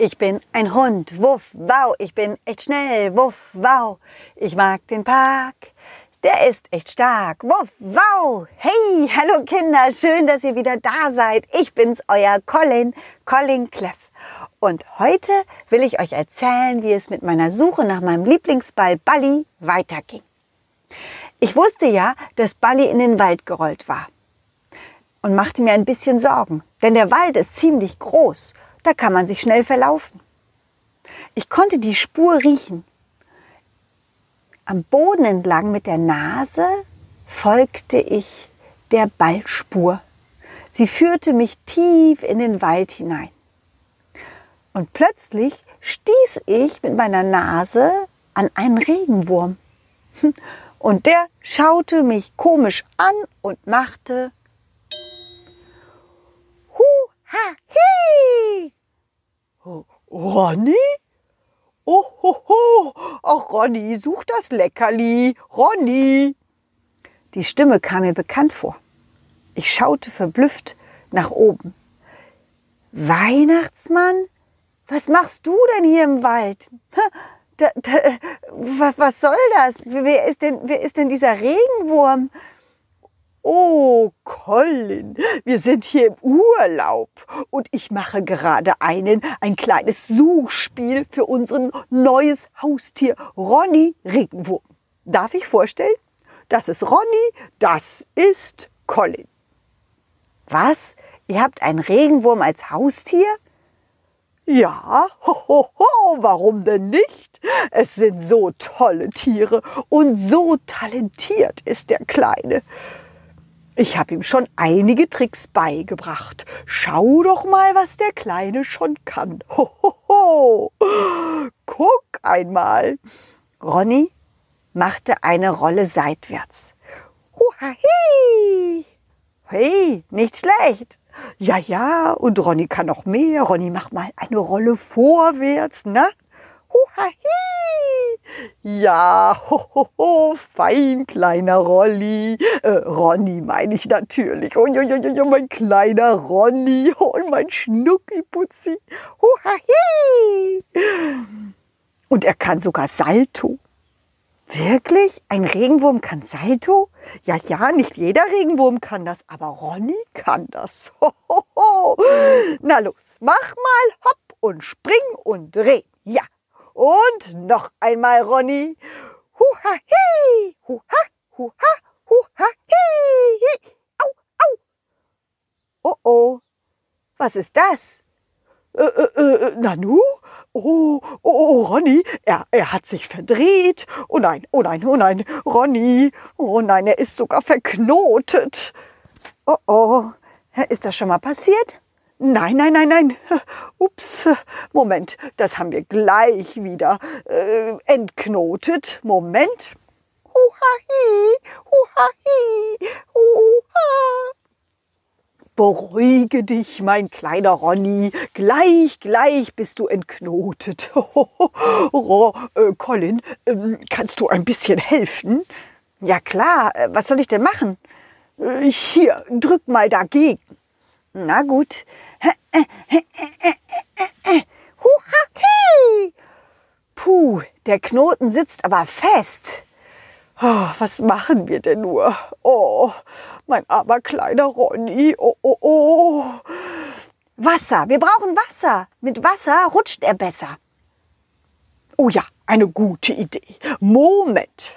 Ich bin ein Hund, wuff, wow, ich bin echt schnell, wuff, wow. Ich mag den Park, der ist echt stark, wuff, wow. Hey, hallo Kinder, schön, dass ihr wieder da seid. Ich bin's, euer Colin, Colin Cleff. Und heute will ich euch erzählen, wie es mit meiner Suche nach meinem Lieblingsball Balli weiterging. Ich wusste ja, dass Balli in den Wald gerollt war und machte mir ein bisschen Sorgen, denn der Wald ist ziemlich groß, da kann man sich schnell verlaufen. Ich konnte die Spur riechen. Am Boden entlang mit der Nase folgte ich der Ballspur. Sie führte mich tief in den Wald hinein. Und plötzlich stieß ich mit meiner Nase an einen Regenwurm. Und der schaute mich komisch an und machte Hu-ha-hi! Ronny? Oh, ho, ho. Ach, Ronny, such das Leckerli. Ronny! Die Stimme kam mir bekannt vor. Ich schaute verblüfft nach oben. Weihnachtsmann? Was machst du denn hier im Wald? Da, da, was soll das? Wer ist, denn, wer ist denn dieser Regenwurm? Oh, Colin, wir sind hier im Urlaub und ich mache gerade einen, ein kleines Suchspiel für unser neues Haustier, Ronny Regenwurm. Darf ich vorstellen? Das ist Ronny, das ist Colin. Was? Ihr habt einen Regenwurm als Haustier? Ja, ho, ho, ho, warum denn nicht? Es sind so tolle Tiere und so talentiert ist der Kleine. Ich habe ihm schon einige Tricks beigebracht. Schau doch mal, was der Kleine schon kann. Ho, ho, ho. Guck einmal. Ronny machte eine Rolle seitwärts. Huhahi! Hey, nicht schlecht. Ja, ja, und Ronny kann noch mehr. Ronny, mach mal eine Rolle vorwärts, ne? Huhahi! Ja, ho, ho, ho, fein, kleiner Rolli. Äh, Ronny meine ich natürlich. Oh, ja, ja, ja, mein kleiner Ronny. Oh, mein Schnuckiputzi. Huhahi! Und er kann sogar Salto. Wirklich? Ein Regenwurm kann Salto? Ja, ja, nicht jeder Regenwurm kann das, aber Ronny kann das. Ho, ho, ho. Na los, mach mal hopp und spring und dreh. Ja. Und noch einmal, Ronny. Huha, hi, huha, huha, huha, hi, Au, au. Oh, oh. Was ist das? Äh, äh, äh, Nanu? Oh, oh, oh, Ronny, er, er hat sich verdreht. Oh nein, oh nein, oh nein, Ronny. Oh nein, er ist sogar verknotet. Oh, oh, ist das schon mal passiert? Nein, nein, nein, nein. Ups, Moment, das haben wir gleich wieder äh, entknotet. Moment. Huhahi, huhahi, huha. Beruhige dich, mein kleiner Ronny. Gleich, gleich bist du entknotet. Oh, äh, Colin, äh, kannst du ein bisschen helfen? Ja klar, äh, was soll ich denn machen? Äh, hier, drück mal dagegen. Na gut. Puh, der Knoten sitzt aber fest. Oh, was machen wir denn nur? Oh, mein armer kleiner Ronny. Oh, oh, oh. Wasser, wir brauchen Wasser. Mit Wasser rutscht er besser. Oh ja, eine gute Idee. Moment.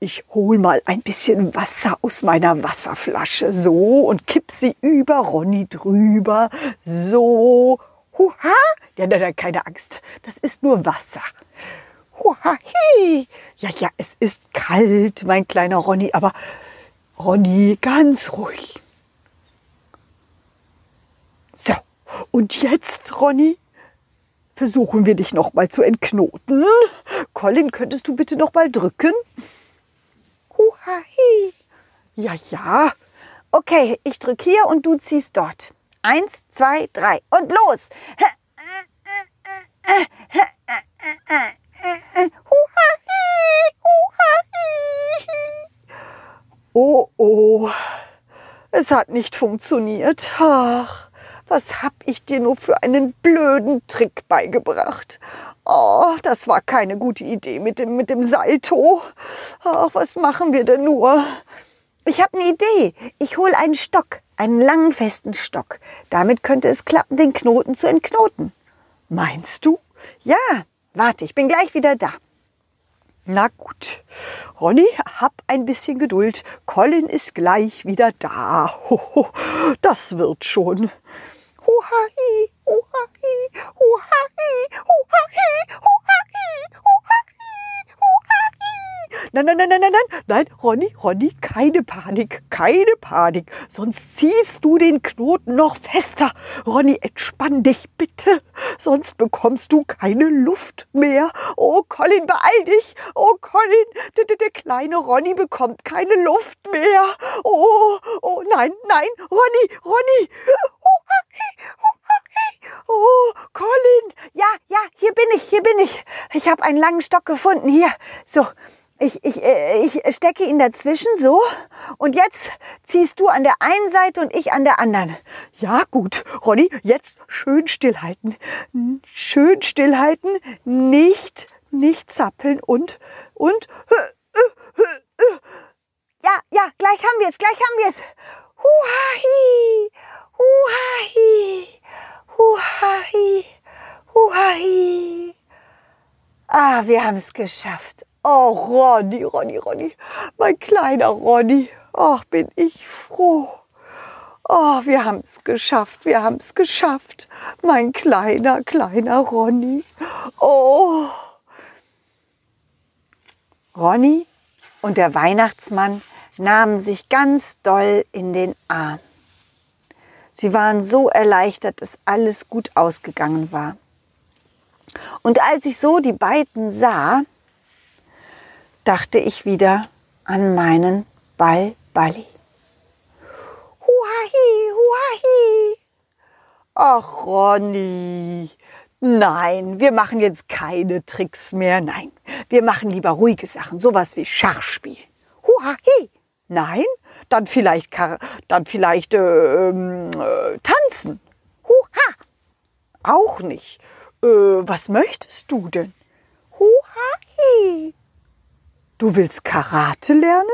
Ich hol mal ein bisschen Wasser aus meiner Wasserflasche. So und kipp sie über Ronny drüber. So. Huha. Ja, nein, nein, keine Angst. Das ist nur Wasser. Huhahi. Ja, ja, es ist kalt, mein kleiner Ronny, aber Ronny, ganz ruhig. So, und jetzt, Ronny, versuchen wir dich noch mal zu entknoten. Colin, könntest du bitte noch mal Ja, ja. Okay, ich drücke hier und du ziehst dort. Eins, zwei, drei und los. Oh, oh, es hat nicht funktioniert. Ach, was hab ich dir nur für einen blöden Trick beigebracht? Oh, das war keine gute Idee mit dem, mit dem Salto. Ach, was machen wir denn nur? Ich habe eine Idee. Ich hole einen Stock, einen langen, festen Stock. Damit könnte es klappen, den Knoten zu entknoten. Meinst du? Ja, warte, ich bin gleich wieder da. Na gut. Ronny, hab ein bisschen Geduld. Colin ist gleich wieder da. Das wird schon. Huhahi, huhahi, huhahi, huhahi, huhahi, huhahi, huhahi. Nein, nein, nein, nein, nein, nein, nein, Ronny, Ronny, keine Panik, keine Panik, sonst ziehst du den Knoten noch fester. Ronny, entspann dich bitte, sonst bekommst du keine Luft mehr. Oh, Colin, beeil dich. Oh, Colin, der, der, der kleine Ronny bekommt keine Luft mehr. Oh, oh, nein, nein, Ronny, Ronny. Oh, Colin. Ja, ja, hier bin ich, hier bin ich. Ich habe einen langen Stock gefunden. Hier, so. Ich, ich, äh, ich stecke ihn dazwischen, so. Und jetzt ziehst du an der einen Seite und ich an der anderen. Ja, gut. Ronny, jetzt schön stillhalten. Schön stillhalten. Nicht, nicht zappeln und, und. Ja, ja, gleich haben wir es, gleich haben wir es. Huhahi, huhahi, huhahi, huhahi. Ah, wir haben es geschafft. Oh, Ronny, Ronny, Ronny, mein kleiner Ronny. Ach, bin ich froh. Oh, wir haben es geschafft, wir haben es geschafft. Mein kleiner, kleiner Ronny. Oh. Ronny und der Weihnachtsmann nahmen sich ganz doll in den Arm. Sie waren so erleichtert, dass alles gut ausgegangen war. Und als ich so die beiden sah, dachte ich wieder an meinen Ball Balli. Huahi, huahi. Ach, Ronny. Nein, wir machen jetzt keine Tricks mehr. Nein, wir machen lieber ruhige Sachen, sowas wie Schachspiel. Huahi. Nein, dann vielleicht, dann vielleicht äh, äh, tanzen. Huha. Auch nicht. Äh, was möchtest du denn? Huahi. Du willst Karate lernen?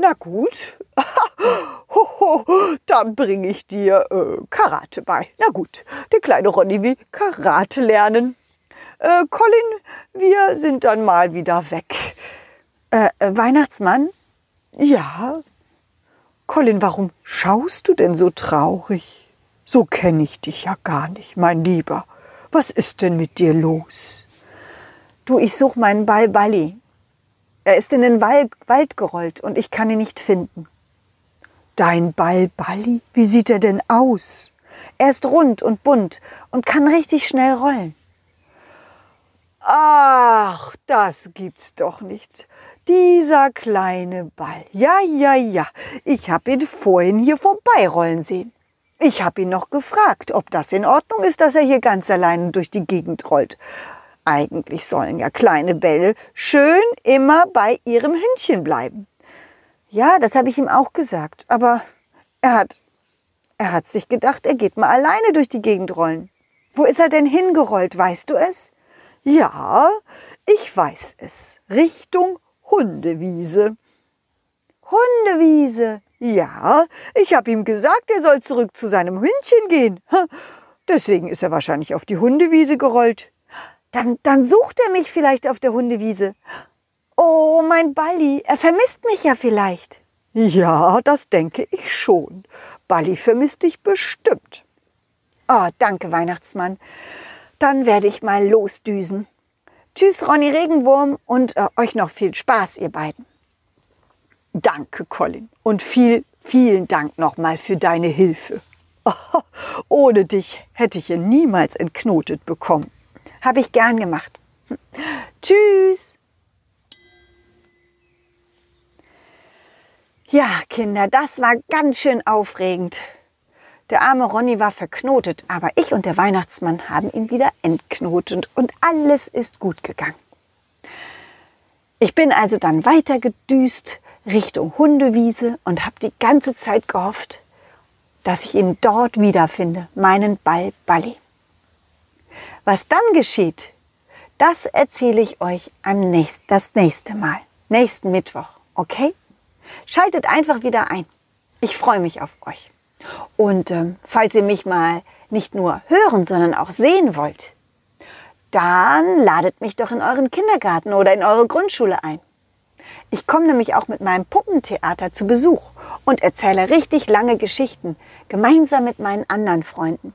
Na gut, dann bringe ich dir äh, Karate bei. Na gut, der kleine Ronny will Karate lernen. Äh, Colin, wir sind dann mal wieder weg. Äh, äh Weihnachtsmann? Ja. Colin, warum schaust du denn so traurig? So kenne ich dich ja gar nicht, mein Lieber. Was ist denn mit dir los? Du, ich suche meinen Ball Balli. Er ist in den Wald, gerollt und ich kann ihn nicht finden. Dein Ball Balli? Wie sieht er denn aus? Er ist rund und bunt und kann richtig schnell rollen. Ach, das gibt's doch nicht. Dieser kleine Ball. Ja, ja, ja. Ich habe ihn vorhin hier vorbeirollen sehen. Ich habe ihn noch gefragt, ob das in Ordnung ist, dass er hier ganz allein durch die Gegend rollt. Eigentlich sollen ja kleine Bälle schön immer bei ihrem Hündchen bleiben. Ja, das habe ich ihm auch gesagt, aber er hat er hat sich gedacht, er geht mal alleine durch die Gegend rollen. Wo ist er denn hingerollt, weißt du es? Ja, ich weiß es. Richtung Hundewiese. Hundewiese? Ja, ich habe ihm gesagt, er soll zurück zu seinem Hündchen gehen. Deswegen ist er wahrscheinlich auf die Hundewiese gerollt. Dann, dann sucht er mich vielleicht auf der Hundewiese. Oh, mein Balli, er vermisst mich ja vielleicht. Ja, das denke ich schon. Balli vermisst dich bestimmt. Oh, danke, Weihnachtsmann. Dann werde ich mal losdüsen. Tschüss, Ronny Regenwurm und äh, euch noch viel Spaß, ihr beiden. Danke, Colin. Und viel, vielen Dank nochmal für deine Hilfe. Oh, ohne dich hätte ich ihn niemals entknotet bekommen. Habe ich gern gemacht. Tschüss. Ja, Kinder, das war ganz schön aufregend. Der arme Ronny war verknotet, aber ich und der Weihnachtsmann haben ihn wieder entknotet und alles ist gut gegangen. Ich bin also dann weiter gedüst Richtung Hundewiese und habe die ganze Zeit gehofft, dass ich ihn dort wiederfinde, meinen Ball Balli. Was dann geschieht, das erzähle ich euch am nächsten, das nächste Mal, nächsten Mittwoch, okay? Schaltet einfach wieder ein. Ich freue mich auf euch. Und ähm, falls ihr mich mal nicht nur hören, sondern auch sehen wollt, dann ladet mich doch in euren Kindergarten oder in eure Grundschule ein. Ich komme nämlich auch mit meinem Puppentheater zu Besuch und erzähle richtig lange Geschichten gemeinsam mit meinen anderen Freunden.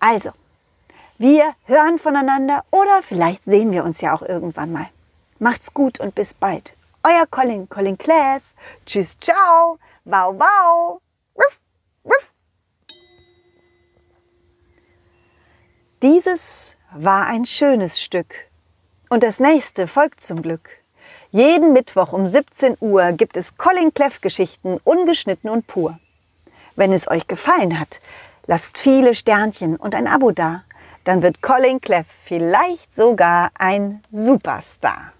Also, wir hören voneinander oder vielleicht sehen wir uns ja auch irgendwann mal. Macht's gut und bis bald. Euer Colin, Colin Cleff. Tschüss, ciao. Wow, wow. Dieses war ein schönes Stück. Und das nächste folgt zum Glück. Jeden Mittwoch um 17 Uhr gibt es Colin Cleff Geschichten ungeschnitten und pur. Wenn es euch gefallen hat, lasst viele Sternchen und ein Abo da. Dann wird Colin Cleff vielleicht sogar ein Superstar.